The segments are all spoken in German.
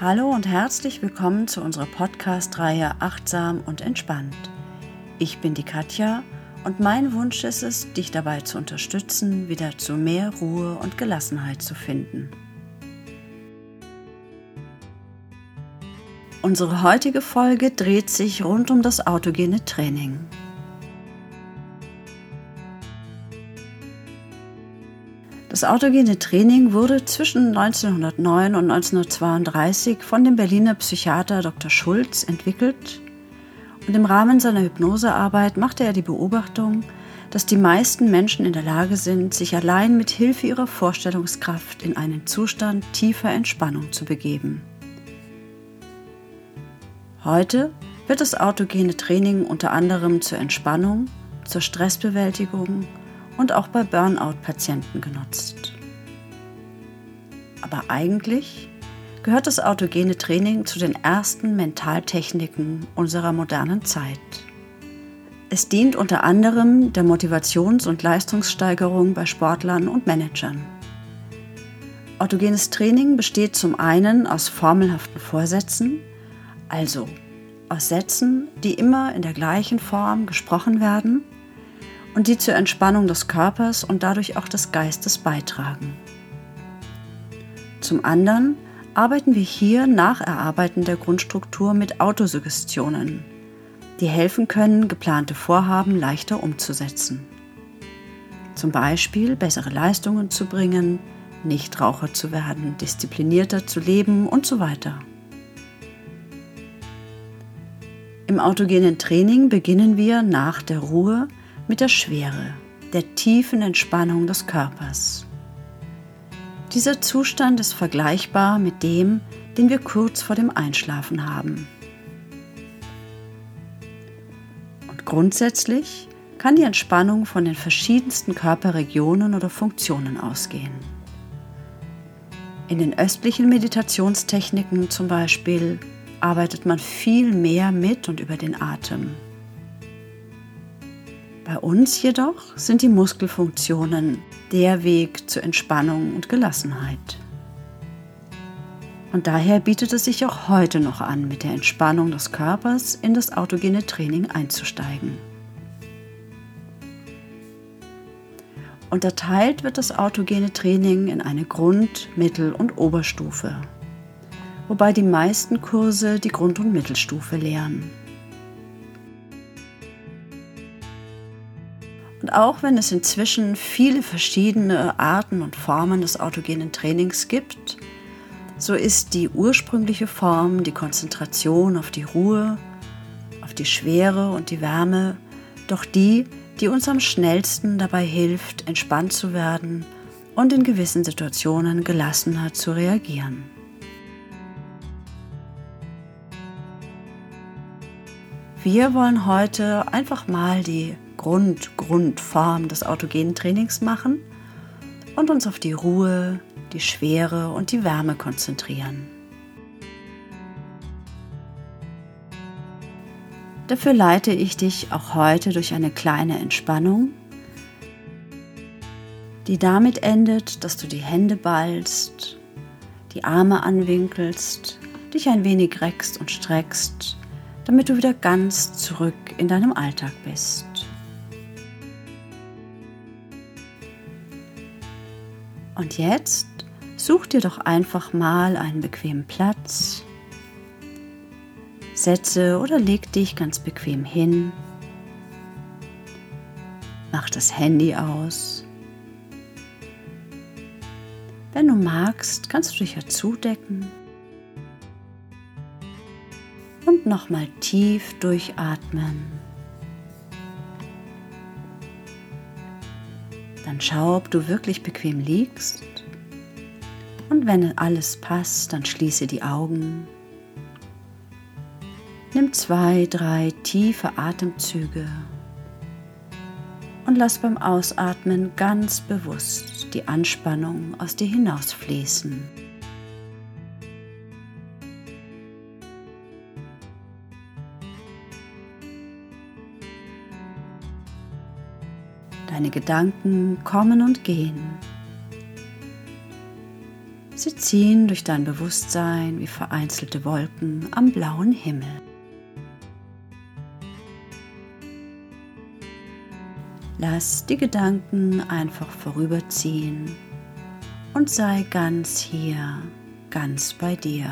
Hallo und herzlich willkommen zu unserer Podcast-Reihe Achtsam und Entspannt. Ich bin die Katja und mein Wunsch ist es, dich dabei zu unterstützen, wieder zu mehr Ruhe und Gelassenheit zu finden. Unsere heutige Folge dreht sich rund um das autogene Training. Das autogene Training wurde zwischen 1909 und 1932 von dem Berliner Psychiater Dr. Schulz entwickelt und im Rahmen seiner Hypnosearbeit machte er die Beobachtung, dass die meisten Menschen in der Lage sind, sich allein mit Hilfe ihrer Vorstellungskraft in einen Zustand tiefer Entspannung zu begeben. Heute wird das autogene Training unter anderem zur Entspannung, zur Stressbewältigung und auch bei Burnout-Patienten genutzt. Aber eigentlich gehört das autogene Training zu den ersten Mentaltechniken unserer modernen Zeit. Es dient unter anderem der Motivations- und Leistungssteigerung bei Sportlern und Managern. Autogenes Training besteht zum einen aus formelhaften Vorsätzen, also aus Sätzen, die immer in der gleichen Form gesprochen werden und die zur Entspannung des Körpers und dadurch auch des Geistes beitragen. Zum anderen arbeiten wir hier nach Erarbeiten der Grundstruktur mit Autosuggestionen, die helfen können, geplante Vorhaben leichter umzusetzen. Zum Beispiel bessere Leistungen zu bringen, Nichtraucher zu werden, disziplinierter zu leben und so weiter. Im autogenen Training beginnen wir nach der Ruhe mit der Schwere, der tiefen Entspannung des Körpers. Dieser Zustand ist vergleichbar mit dem, den wir kurz vor dem Einschlafen haben. Und grundsätzlich kann die Entspannung von den verschiedensten Körperregionen oder Funktionen ausgehen. In den östlichen Meditationstechniken zum Beispiel arbeitet man viel mehr mit und über den Atem. Bei uns jedoch sind die Muskelfunktionen der Weg zur Entspannung und Gelassenheit. Und daher bietet es sich auch heute noch an, mit der Entspannung des Körpers in das autogene Training einzusteigen. Unterteilt wird das autogene Training in eine Grund-, Mittel- und Oberstufe, wobei die meisten Kurse die Grund- und Mittelstufe lehren. Und auch wenn es inzwischen viele verschiedene Arten und Formen des autogenen Trainings gibt, so ist die ursprüngliche Form die Konzentration auf die Ruhe, auf die Schwere und die Wärme, doch die, die uns am schnellsten dabei hilft, entspannt zu werden und in gewissen Situationen gelassener zu reagieren. Wir wollen heute einfach mal die Grund, Grundform des autogenen Trainings machen und uns auf die Ruhe, die Schwere und die Wärme konzentrieren. Dafür leite ich dich auch heute durch eine kleine Entspannung, die damit endet, dass du die Hände ballst, die Arme anwinkelst, dich ein wenig reckst und streckst, damit du wieder ganz zurück in deinem Alltag bist. Und jetzt such dir doch einfach mal einen bequemen Platz. Setze oder leg dich ganz bequem hin. Mach das Handy aus. Wenn du magst, kannst du dich ja zudecken. Und nochmal tief durchatmen. Dann schau, ob du wirklich bequem liegst. Und wenn alles passt, dann schließe die Augen. Nimm zwei, drei tiefe Atemzüge und lass beim Ausatmen ganz bewusst die Anspannung aus dir hinausfließen. Deine Gedanken kommen und gehen. Sie ziehen durch dein Bewusstsein wie vereinzelte Wolken am blauen Himmel. Lass die Gedanken einfach vorüberziehen und sei ganz hier, ganz bei dir.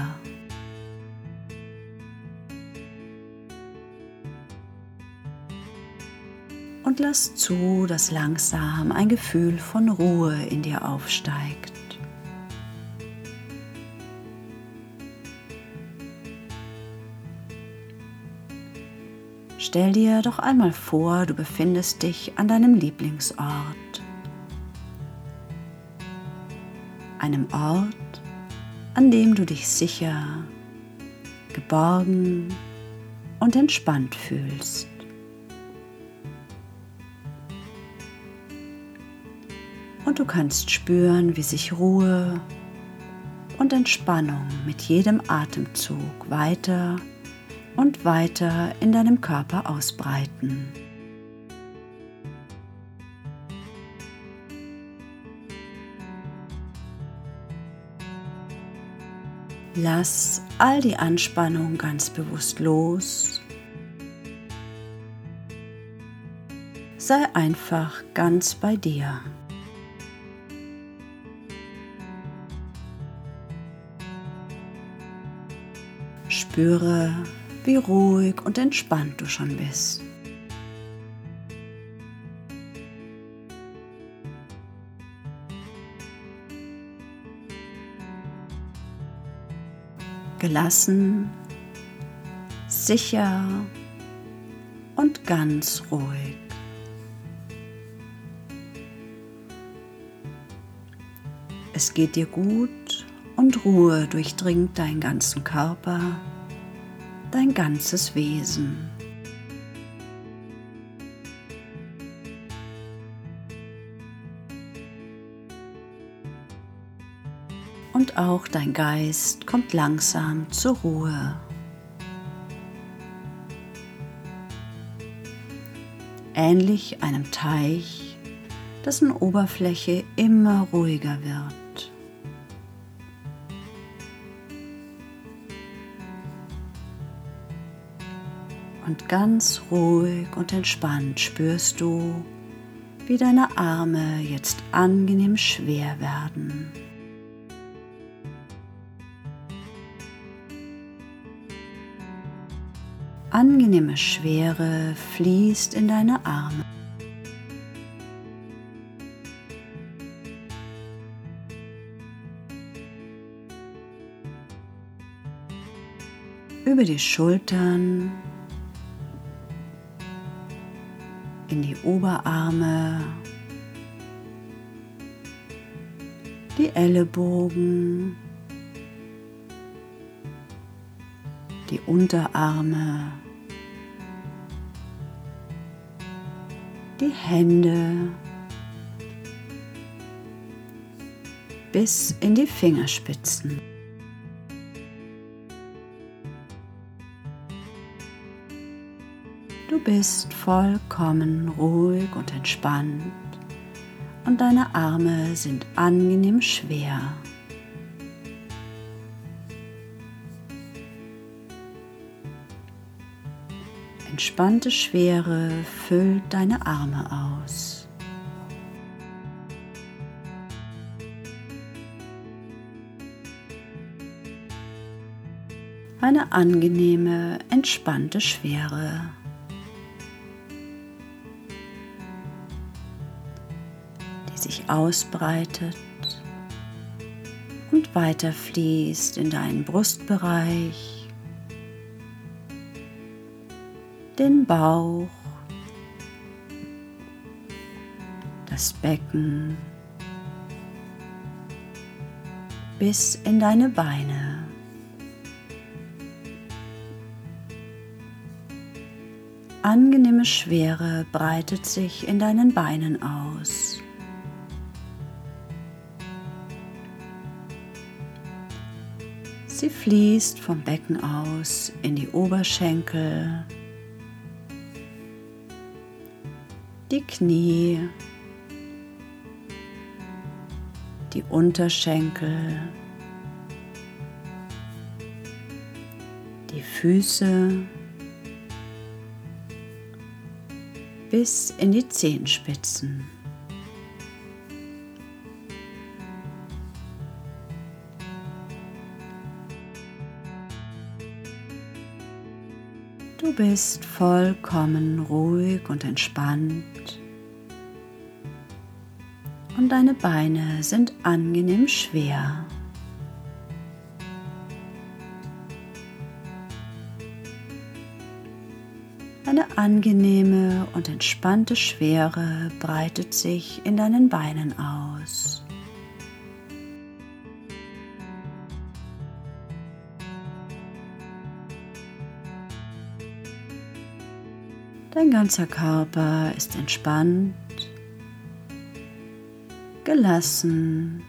Lass zu, dass langsam ein Gefühl von Ruhe in dir aufsteigt. Stell dir doch einmal vor, du befindest dich an deinem Lieblingsort. Einem Ort, an dem du dich sicher, geborgen und entspannt fühlst. Du kannst spüren, wie sich Ruhe und Entspannung mit jedem Atemzug weiter und weiter in deinem Körper ausbreiten. Lass all die Anspannung ganz bewusst los. Sei einfach ganz bei dir. Spüre, wie ruhig und entspannt du schon bist. Gelassen, sicher und ganz ruhig. Es geht dir gut und Ruhe durchdringt deinen ganzen Körper dein ganzes Wesen. Und auch dein Geist kommt langsam zur Ruhe. Ähnlich einem Teich, dessen Oberfläche immer ruhiger wird. Und ganz ruhig und entspannt spürst du, wie deine Arme jetzt angenehm schwer werden. Angenehme Schwere fließt in deine Arme. Über die Schultern in die Oberarme, die Ellenbogen, die Unterarme, die Hände. Bis in die Fingerspitzen. Bist vollkommen ruhig und entspannt und deine Arme sind angenehm schwer. Entspannte Schwere füllt deine Arme aus. Eine angenehme, entspannte Schwere. Ausbreitet und weiter fließt in deinen Brustbereich, den Bauch, das Becken bis in deine Beine. Angenehme Schwere breitet sich in deinen Beinen aus. Sie fließt vom Becken aus in die Oberschenkel, die Knie, die Unterschenkel, die Füße. Bis in die Zehenspitzen. Bist vollkommen ruhig und entspannt und deine Beine sind angenehm schwer. Eine angenehme und entspannte Schwere breitet sich in deinen Beinen aus. Dein ganzer Körper ist entspannt, gelassen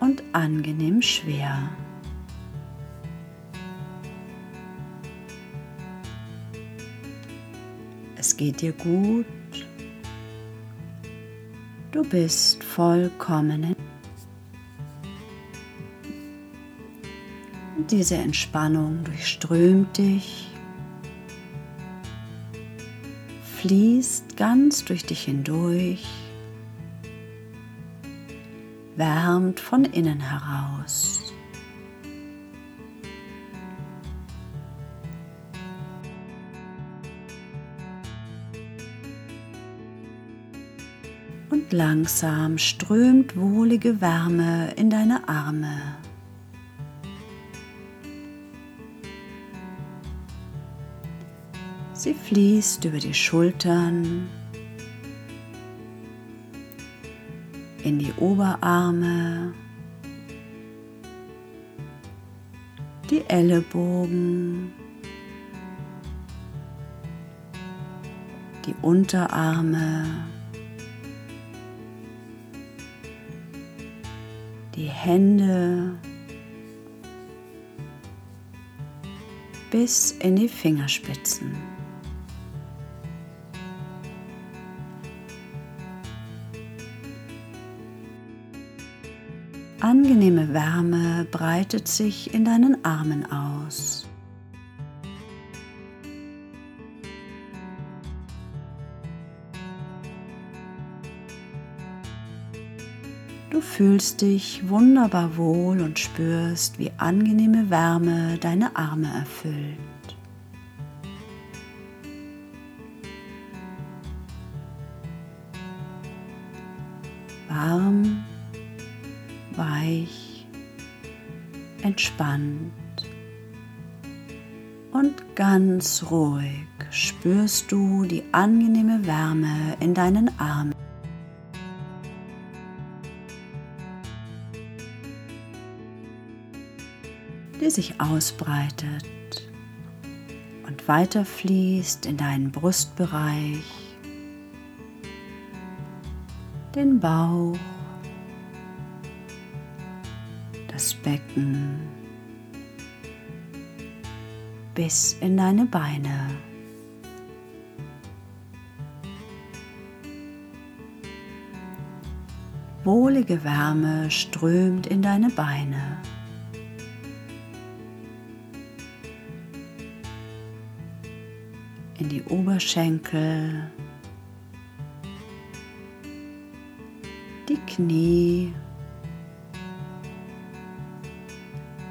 und angenehm schwer. Es geht dir gut. Du bist vollkommen. Diese Entspannung durchströmt dich fließt ganz durch dich hindurch, wärmt von innen heraus. Und langsam strömt wohlige Wärme in deine Arme. Fließt über die Schultern, in die Oberarme, die Ellenbogen, die Unterarme, die Hände bis in die Fingerspitzen. Angenehme Wärme breitet sich in deinen Armen aus. Du fühlst dich wunderbar wohl und spürst, wie angenehme Wärme deine Arme erfüllt. Warm weich, entspannt und ganz ruhig spürst du die angenehme Wärme in deinen Armen. die sich ausbreitet und weiterfließt in deinen Brustbereich, den Bauch, das Becken bis in deine Beine. Wohlige Wärme strömt in deine Beine. In die Oberschenkel, die Knie,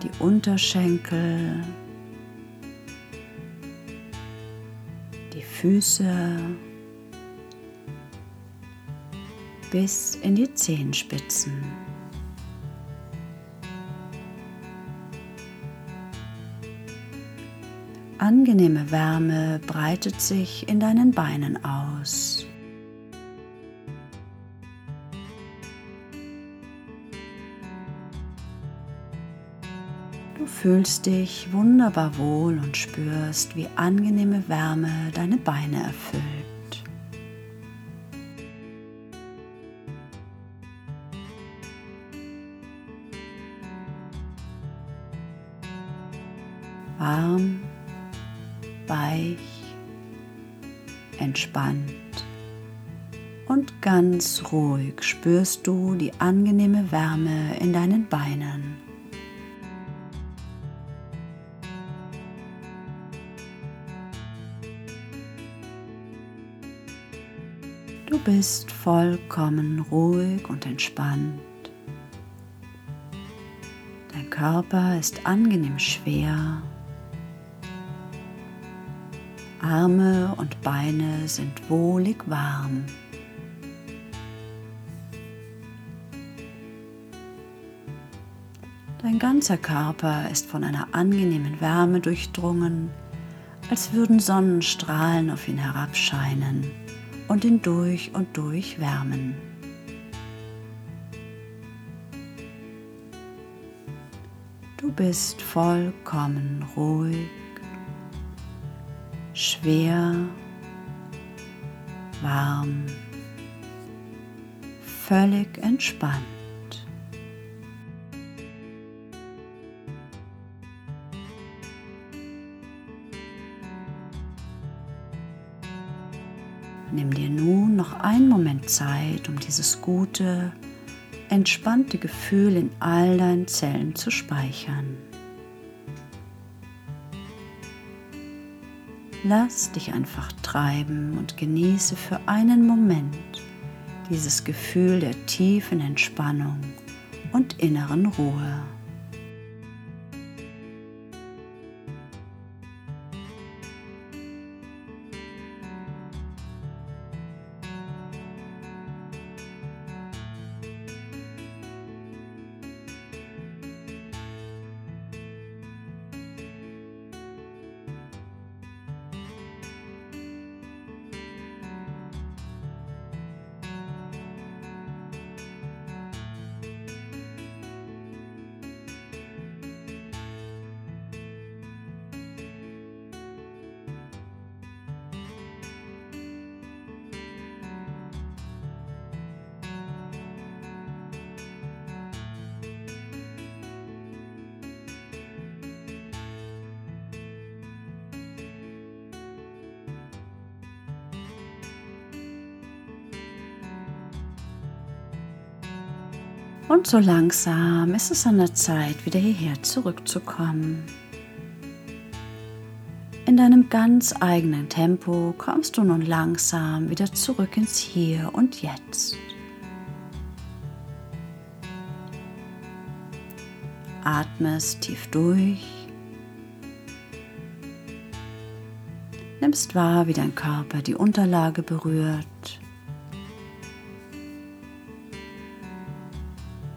die Unterschenkel, die Füße bis in die Zehenspitzen. Angenehme Wärme breitet sich in deinen Beinen aus. Du fühlst dich wunderbar wohl und spürst, wie angenehme Wärme deine Beine erfüllt. Warm, weich, entspannt und ganz ruhig spürst du die angenehme Wärme in deinen Beinen. Bist vollkommen ruhig und entspannt. Dein Körper ist angenehm schwer. Arme und Beine sind wohlig warm. Dein ganzer Körper ist von einer angenehmen Wärme durchdrungen, als würden Sonnenstrahlen auf ihn herabscheinen und ihn durch und durch wärmen. Du bist vollkommen ruhig, schwer, warm, völlig entspannt. Nimm dir nun noch einen Moment Zeit, um dieses gute, entspannte Gefühl in all deinen Zellen zu speichern. Lass dich einfach treiben und genieße für einen Moment dieses Gefühl der tiefen Entspannung und inneren Ruhe. Und so langsam ist es an der Zeit, wieder hierher zurückzukommen. In deinem ganz eigenen Tempo kommst du nun langsam wieder zurück ins Hier und Jetzt. Atmest tief durch. Nimmst wahr, wie dein Körper die Unterlage berührt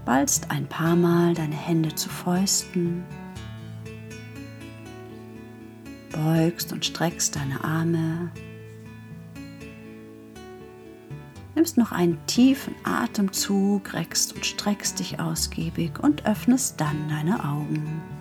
ballst ein paar Mal deine Hände zu Fäusten, beugst und streckst deine Arme, nimmst noch einen tiefen Atemzug, reckst und streckst dich ausgiebig und öffnest dann deine Augen.